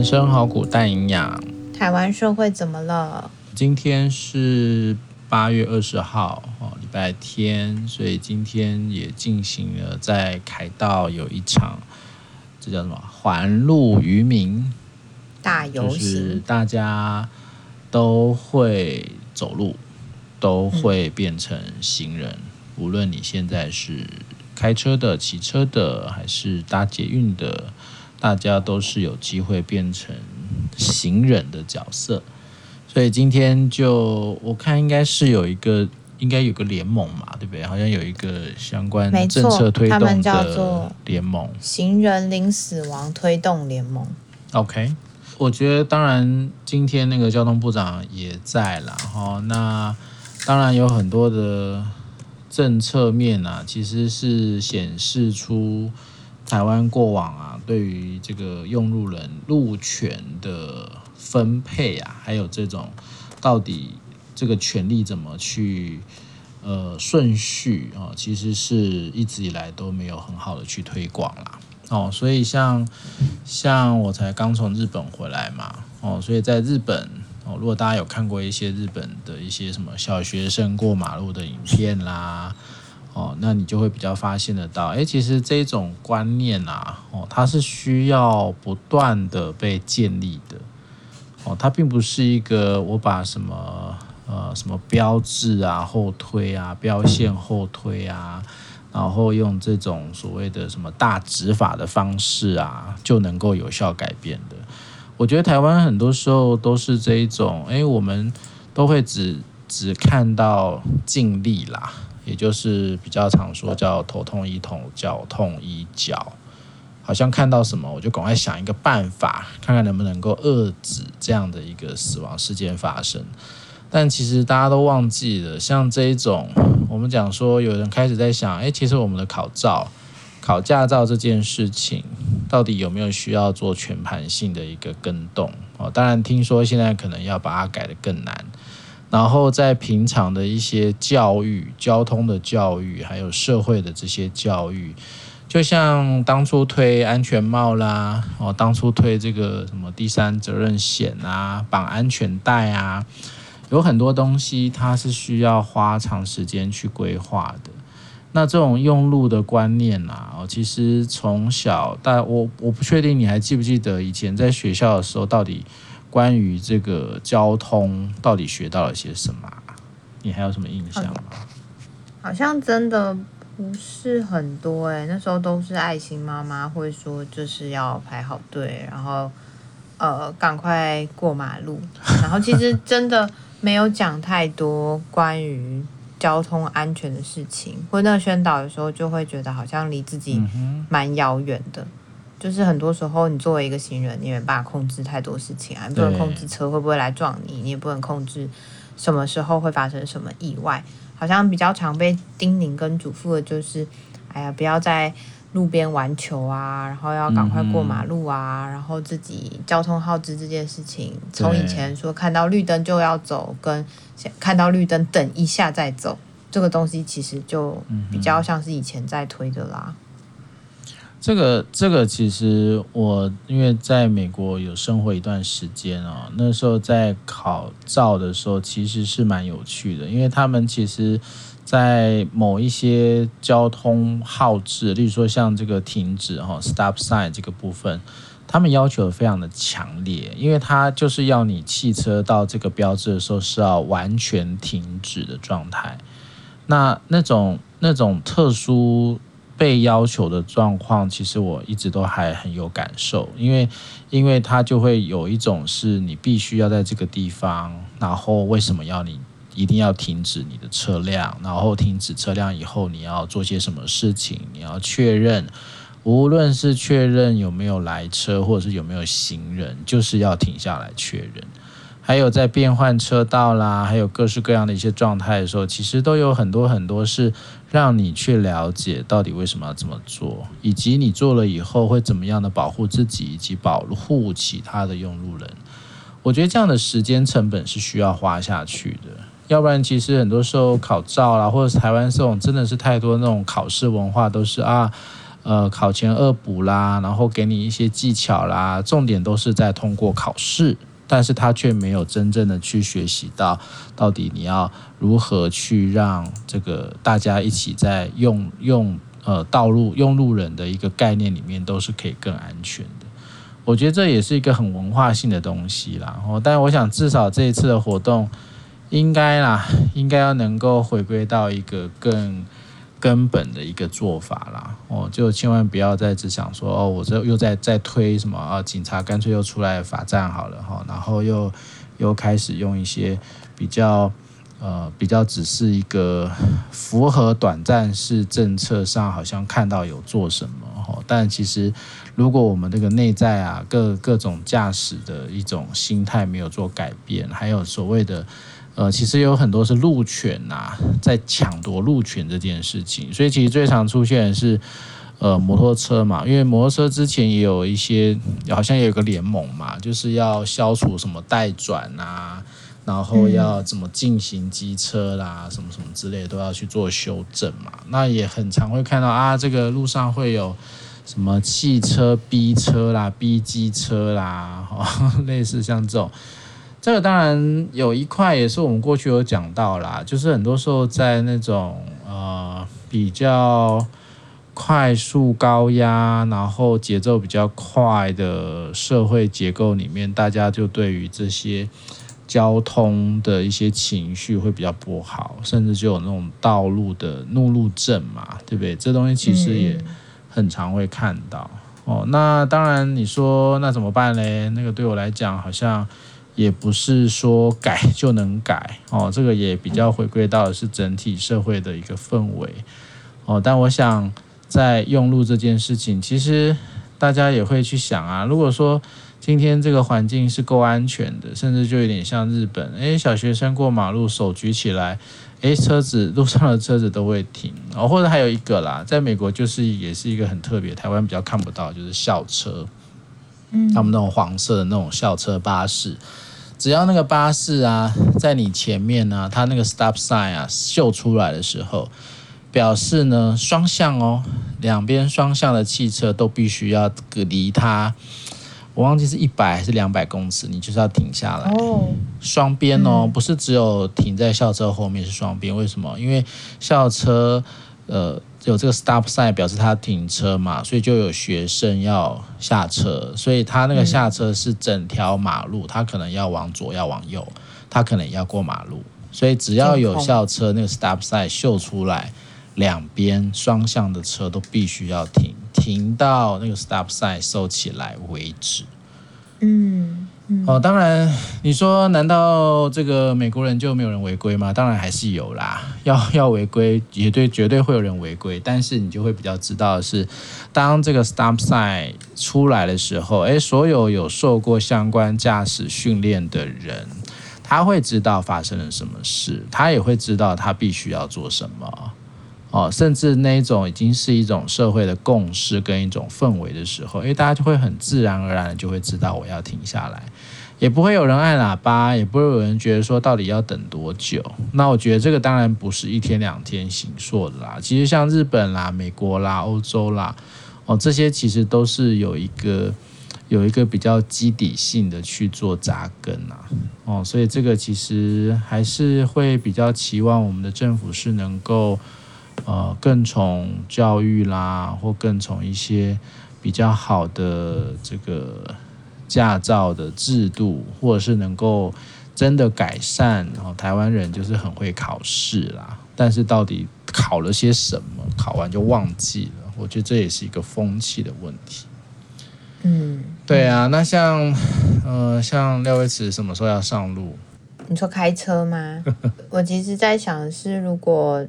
人生好苦，但营养。台湾社会怎么了？今天是八月二十号哦，礼拜天，所以今天也进行了在凯道有一场，这叫什么？环路渔民大游行，就是大家都会走路，都会变成行人，嗯、无论你现在是开车的、骑车的，还是搭捷运的。大家都是有机会变成行人的角色，所以今天就我看应该是有一个，应该有个联盟嘛，对不对？好像有一个相关政策推动的联盟，行人零死亡推动联盟。OK，我觉得当然今天那个交通部长也在了哈，那当然有很多的政策面啊，其实是显示出。台湾过往啊，对于这个用路人路权的分配啊，还有这种到底这个权利怎么去呃顺序啊，其实是一直以来都没有很好的去推广啦。哦，所以像像我才刚从日本回来嘛，哦，所以在日本哦，如果大家有看过一些日本的一些什么小学生过马路的影片啦。哦，那你就会比较发现得到，诶，其实这种观念啊，哦，它是需要不断的被建立的，哦，它并不是一个我把什么呃什么标志啊后推啊，标线后推啊，然后用这种所谓的什么大执法的方式啊，就能够有效改变的。我觉得台湾很多时候都是这一种，诶，我们都会只只看到尽力啦。也就是比较常说叫头痛医头，脚痛医脚，好像看到什么我就赶快想一个办法，看看能不能够遏制这样的一个死亡事件发生。但其实大家都忘记了，像这一种，我们讲说有人开始在想，哎，其实我们的考照、考驾照这件事情，到底有没有需要做全盘性的一个更动？哦，当然听说现在可能要把它改得更难。然后在平常的一些教育、交通的教育，还有社会的这些教育，就像当初推安全帽啦，哦，当初推这个什么第三责任险啊，绑安全带啊，有很多东西它是需要花长时间去规划的。那这种用路的观念啊，哦，其实从小，但我我不确定你还记不记得以前在学校的时候到底。关于这个交通，到底学到了些什么？你还有什么印象吗？好像真的不是很多哎、欸，那时候都是爱心妈妈会说，就是要排好队，然后呃赶快过马路，然后其实真的没有讲太多关于交通安全的事情，或那个宣导的时候就会觉得好像离自己蛮遥远的。就是很多时候，你作为一个行人，你也没办法控制太多事情啊，你不能控制车会不会来撞你，你也不能控制什么时候会发生什么意外。好像比较常被叮咛跟嘱咐的就是，哎呀，不要在路边玩球啊，然后要赶快过马路啊，嗯、然后自己交通耗资这件事情，从以前说看到绿灯就要走，跟看到绿灯等一下再走，这个东西其实就比较像是以前在推的啦。这个这个其实我因为在美国有生活一段时间哦，那时候在考照的时候其实是蛮有趣的，因为他们其实，在某一些交通号志，例如说像这个停止哈 stop sign 这个部分，他们要求非常的强烈，因为他就是要你汽车到这个标志的时候是要完全停止的状态，那那种那种特殊。被要求的状况，其实我一直都还很有感受，因为，因为它就会有一种是你必须要在这个地方，然后为什么要你一定要停止你的车辆，然后停止车辆以后你要做些什么事情，你要确认，无论是确认有没有来车，或者是有没有行人，就是要停下来确认。还有在变换车道啦，还有各式各样的一些状态的时候，其实都有很多很多是让你去了解到底为什么要这么做，以及你做了以后会怎么样的保护自己以及保护其他的用路人。我觉得这样的时间成本是需要花下去的，要不然其实很多时候考照啦，或者是台湾这种真的是太多那种考试文化都是啊。呃考前恶补啦，然后给你一些技巧啦，重点都是在通过考试，但是他却没有真正的去学习到到底你要如何去让这个大家一起在用用呃道路用路人的一个概念里面都是可以更安全的。我觉得这也是一个很文化性的东西啦。哦，但我想至少这一次的活动。应该啦，应该要能够回归到一个更根本的一个做法啦。哦，就千万不要再只想说哦，我这又在在推什么啊？警察干脆又出来罚站好了哈，然后又又开始用一些比较呃比较只是一个符合短暂式政策上好像看到有做什么哈，但其实如果我们这个内在啊各各种驾驶的一种心态没有做改变，还有所谓的。呃，其实有很多是路权呐、啊，在抢夺路权这件事情，所以其实最常出现的是呃摩托车嘛，因为摩托车之前也有一些，好像也有个联盟嘛，就是要消除什么代转啊，然后要怎么进行机车啦，什么什么之类都要去做修正嘛。那也很常会看到啊，这个路上会有什么汽车逼车啦、逼机车啦，哦，类似像这种。这个当然有一块也是我们过去有讲到啦，就是很多时候在那种呃比较快速高压，然后节奏比较快的社会结构里面，大家就对于这些交通的一些情绪会比较不好，甚至就有那种道路的怒路症嘛，对不对？这东西其实也很常会看到哦。那当然你说那怎么办嘞？那个对我来讲好像。也不是说改就能改哦，这个也比较回归到是整体社会的一个氛围哦。但我想在用路这件事情，其实大家也会去想啊，如果说今天这个环境是够安全的，甚至就有点像日本，诶，小学生过马路手举起来，诶，车子路上的车子都会停哦。或者还有一个啦，在美国就是也是一个很特别，台湾比较看不到，就是校车。他们那种黄色的那种校车巴士，只要那个巴士啊在你前面呢、啊，它那个 stop sign 啊秀出来的时候，表示呢双向哦，两边双向的汽车都必须要隔离它，我忘记是一百还是两百公尺，你就是要停下来。哦，双边哦，不是只有停在校车后面是双边，为什么？因为校车呃。有这个 stop sign 表示他停车嘛，所以就有学生要下车，所以他那个下车是整条马路，他可能要往左，要往右，他可能要过马路，所以只要有校车那个 stop sign 秀出来，两边双向的车都必须要停，停到那个 stop sign 收起来为止。嗯。哦，当然，你说难道这个美国人就没有人违规吗？当然还是有啦，要要违规，也对绝对会有人违规。但是你就会比较知道是，当这个 stop sign 出来的时候，诶，所有有受过相关驾驶训练的人，他会知道发生了什么事，他也会知道他必须要做什么。哦，甚至那一种已经是一种社会的共识跟一种氛围的时候，因为，大家就会很自然而然的就会知道我要停下来，也不会有人按喇叭，也不会有人觉得说到底要等多久。那我觉得这个当然不是一天两天形塑的啦。其实像日本啦、美国啦、欧洲啦，哦，这些其实都是有一个有一个比较基底性的去做扎根啊。哦，所以这个其实还是会比较期望我们的政府是能够。呃，更从教育啦，或更从一些比较好的这个驾照的制度，或者是能够真的改善。然后台湾人就是很会考试啦，但是到底考了些什么，考完就忘记了。我觉得这也是一个风气的问题。嗯，对啊。那像呃，像廖威慈什么时候要上路？你说开车吗？我其实在想的是，如果。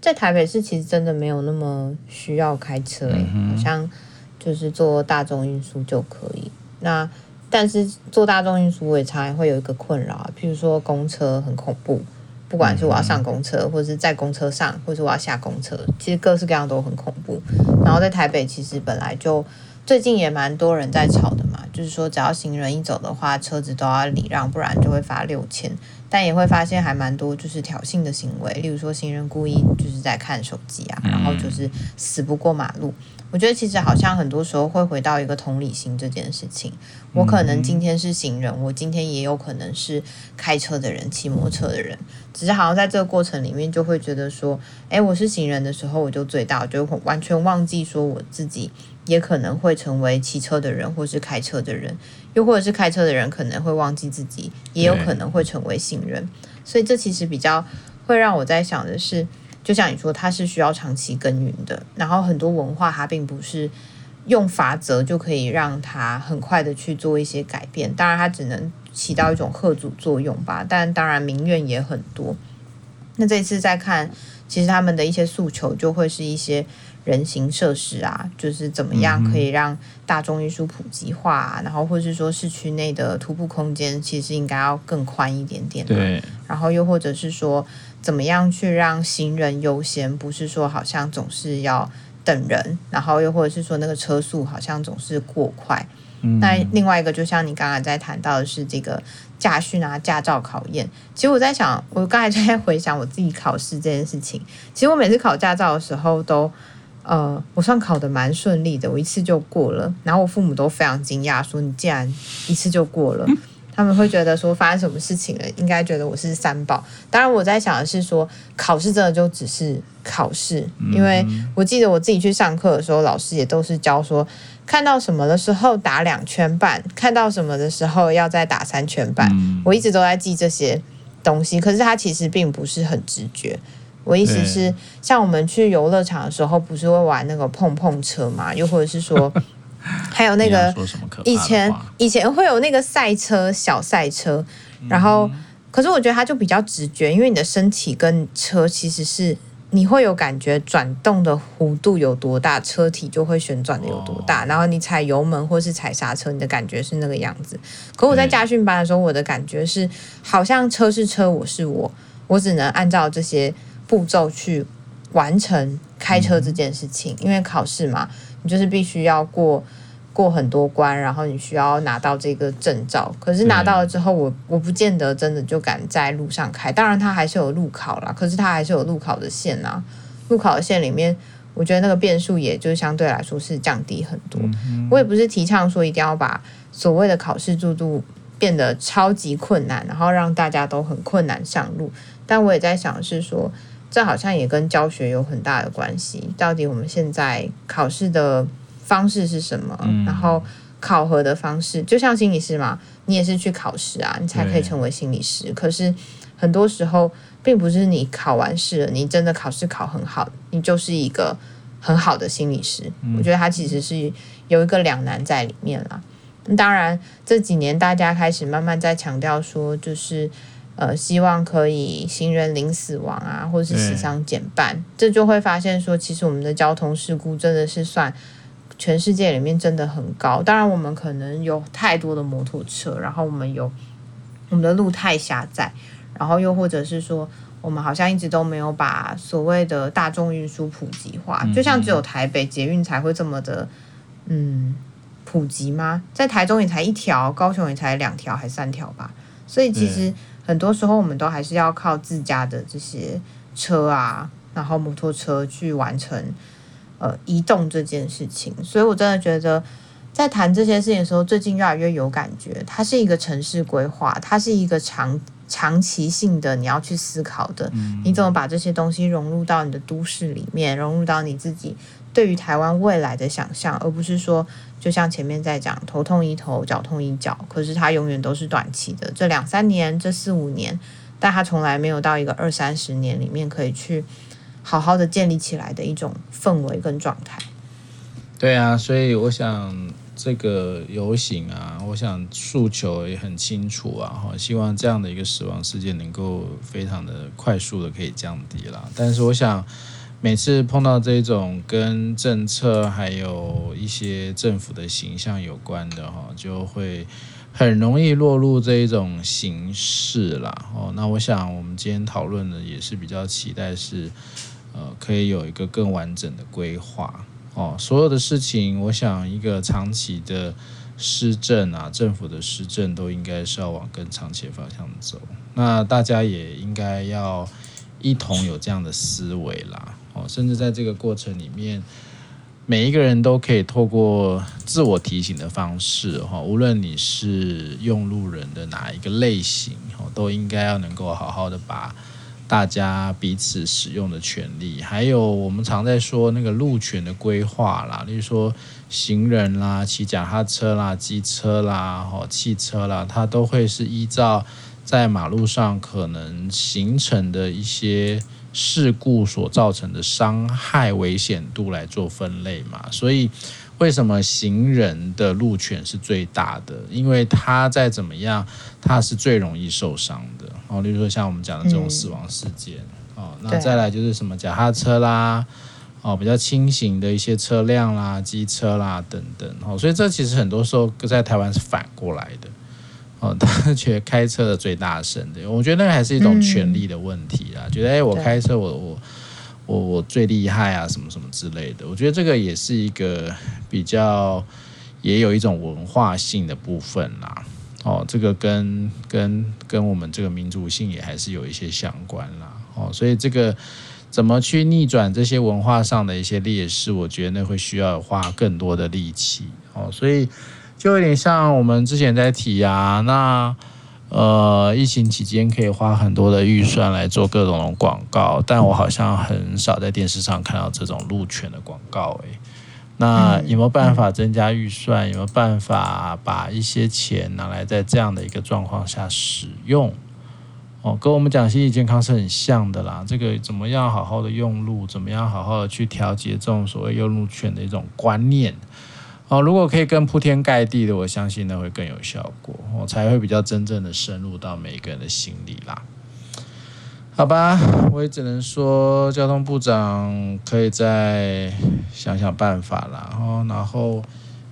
在台北市其实真的没有那么需要开车，欸，好像就是坐大众运输就可以。那但是坐大众运输我也常常会有一个困扰啊，譬如说公车很恐怖，不管是我要上公车，或者是在公车上，或者是我要下公车，其实各式各样都很恐怖。然后在台北其实本来就最近也蛮多人在吵的嘛，就是说只要行人一走的话，车子都要礼让，不然就会罚六千。但也会发现还蛮多就是挑衅的行为，例如说行人故意就是在看手机啊，然后就是死不过马路，我觉得其实好像很多时候会回到一个同理心这件事情。我可能今天是行人，我今天也有可能是开车的人、骑摩托车的人，只是好像在这个过程里面就会觉得说，诶，我是行人的时候我就最大，就完全忘记说我自己也可能会成为骑车的人，或是开车的人，又或者是开车的人可能会忘记自己也有可能会成为行人。所以这其实比较会让我在想的是。就像你说，它是需要长期耕耘的。然后很多文化，它并不是用法则就可以让它很快的去做一些改变。当然，它只能起到一种贺阻作用吧。但当然，民怨也很多。那这一次再看，其实他们的一些诉求，就会是一些人行设施啊，就是怎么样可以让大众运输普及化啊，然后或是说市区内的徒步空间，其实应该要更宽一点点。对。然后又或者是说。怎么样去让行人优先？不是说好像总是要等人，然后又或者是说那个车速好像总是过快。嗯。那另外一个，就像你刚刚在谈到的是这个驾训啊、驾照考验。其实我在想，我刚才就在回想我自己考试这件事情。其实我每次考驾照的时候都，呃，我算考得蛮顺利的，我一次就过了。然后我父母都非常惊讶，说你竟然一次就过了。嗯他们会觉得说发生什么事情了，应该觉得我是三宝。当然，我在想的是说，考试真的就只是考试，因为我记得我自己去上课的时候，老师也都是教说，看到什么的时候打两圈半，看到什么的时候要再打三圈半。我一直都在记这些东西，可是它其实并不是很直觉。我意思是，像我们去游乐场的时候，不是会玩那个碰碰车嘛？又或者是说。还有那个以前以前会有那个赛车小赛车，然后可是我觉得它就比较直觉，因为你的身体跟车其实是你会有感觉转动的弧度有多大，车体就会旋转的有多大，然后你踩油门或是踩刹车，你的感觉是那个样子。可我在驾训班的时候，我的感觉是好像车是车，我是我，我只能按照这些步骤去完成开车这件事情，因为考试嘛。你就是必须要过过很多关，然后你需要拿到这个证照。可是拿到了之后，我我不见得真的就敢在路上开。当然，它还是有路考啦，可是它还是有路考的线啊。路考的线里面，我觉得那个变数也就相对来说是降低很多。我也不是提倡说一定要把所谓的考试制度变得超级困难，然后让大家都很困难上路。但我也在想是说。这好像也跟教学有很大的关系。到底我们现在考试的方式是什么？嗯、然后考核的方式，就像心理师嘛，你也是去考试啊，你才可以成为心理师。可是很多时候，并不是你考完试了，你真的考试考很好，你就是一个很好的心理师。嗯、我觉得他其实是有一个两难在里面啦。当然这几年大家开始慢慢在强调说，就是。呃，希望可以行人零死亡啊，或者是死伤减半，这就会发现说，其实我们的交通事故真的是算全世界里面真的很高。当然，我们可能有太多的摩托车，然后我们有我们的路太狭窄，然后又或者是说，我们好像一直都没有把所谓的大众运输普及化，就像只有台北捷运才会这么的嗯普及吗？在台中也才一条，高雄也才两条还三条吧，所以其实。很多时候，我们都还是要靠自家的这些车啊，然后摩托车去完成呃移动这件事情。所以我真的觉得，在谈这些事情的时候，最近越来越有感觉。它是一个城市规划，它是一个长长期性的，你要去思考的。你怎么把这些东西融入到你的都市里面，融入到你自己对于台湾未来的想象，而不是说。就像前面在讲，头痛医头，脚痛医脚，可是它永远都是短期的，这两三年，这四五年，但它从来没有到一个二三十年里面可以去好好的建立起来的一种氛围跟状态。对啊，所以我想这个游行啊，我想诉求也很清楚啊，哈，希望这样的一个死亡事件能够非常的快速的可以降低了，但是我想。每次碰到这种跟政策还有一些政府的形象有关的哈，就会很容易落入这一种形式啦。哦，那我想我们今天讨论的也是比较期待是，呃，可以有一个更完整的规划哦。所有的事情，我想一个长期的施政啊，政府的施政都应该是要往更长期的方向走。那大家也应该要一同有这样的思维啦。甚至在这个过程里面，每一个人都可以透过自我提醒的方式，哈，无论你是用路人的哪一个类型，哈，都应该要能够好好的把大家彼此使用的权利，还有我们常在说那个路权的规划啦，例如说行人啦、骑脚踏车啦、机车啦、哈、汽车啦，它都会是依照在马路上可能形成的一些。事故所造成的伤害危险度来做分类嘛，所以为什么行人的路权是最大的？因为他再怎么样，他是最容易受伤的哦。例如说像我们讲的这种死亡事件哦，那再来就是什么脚踏车啦，哦比较轻型的一些车辆啦、机车啦等等哦，所以这其实很多时候在台湾是反过来的。哦，他觉得开车的最大声的，我觉得那个还是一种权力的问题啦。嗯、觉得哎，我开车我，我我我我最厉害啊，什么什么之类的。我觉得这个也是一个比较，也有一种文化性的部分啦。哦，这个跟跟跟我们这个民族性也还是有一些相关啦。哦，所以这个怎么去逆转这些文化上的一些劣势，我觉得那会需要花更多的力气。哦，所以。就有点像我们之前在提啊，那呃，疫情期间可以花很多的预算来做各种的广告，但我好像很少在电视上看到这种路权的广告诶。那有没有办法增加预算？有没有办法把一些钱拿来在这样的一个状况下使用？哦，跟我们讲心理健康是很像的啦。这个怎么样好好的用路，怎么样好好的去调节这种所谓用路权的一种观念。哦，如果可以更铺天盖地的，我相信那会更有效果，我才会比较真正的深入到每一个人的心里啦。好吧，我也只能说，交通部长可以再想想办法啦。哦，然后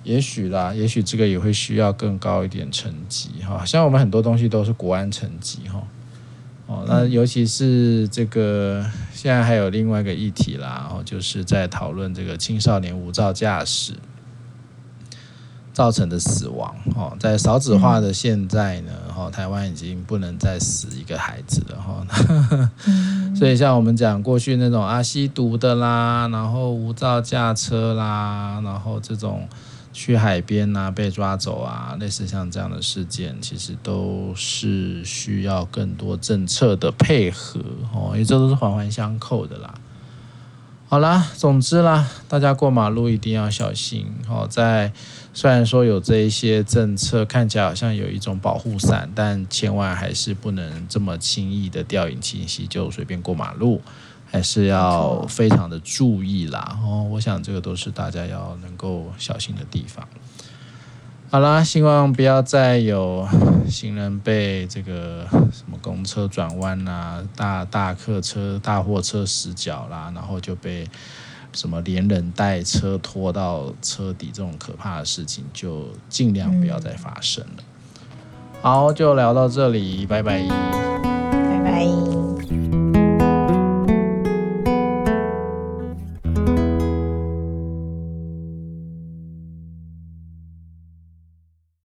也许啦，也许这个也会需要更高一点层级哈。像我们很多东西都是国安层级哈。哦，那尤其是这个现在还有另外一个议题啦，哦，就是在讨论这个青少年无照驾驶。造成的死亡，哦，在少子化的现在呢，哈，台湾已经不能再死一个孩子了，哈，所以像我们讲过去那种啊吸毒的啦，然后无照驾车啦，然后这种去海边啊被抓走啊，类似像这样的事件，其实都是需要更多政策的配合，哦，因为这都是环环相扣的啦。好啦，总之啦，大家过马路一定要小心。哦，在虽然说有这一些政策，看起来好像有一种保护伞，但千万还是不能这么轻易的掉以轻心，就随便过马路，还是要非常的注意啦。哦，我想这个都是大家要能够小心的地方。好啦，希望不要再有行人被这个什么公车转弯啦、大大客车、大货车死角啦，然后就被什么连人带车拖到车底这种可怕的事情，就尽量不要再发生了。好，就聊到这里，拜拜，拜拜。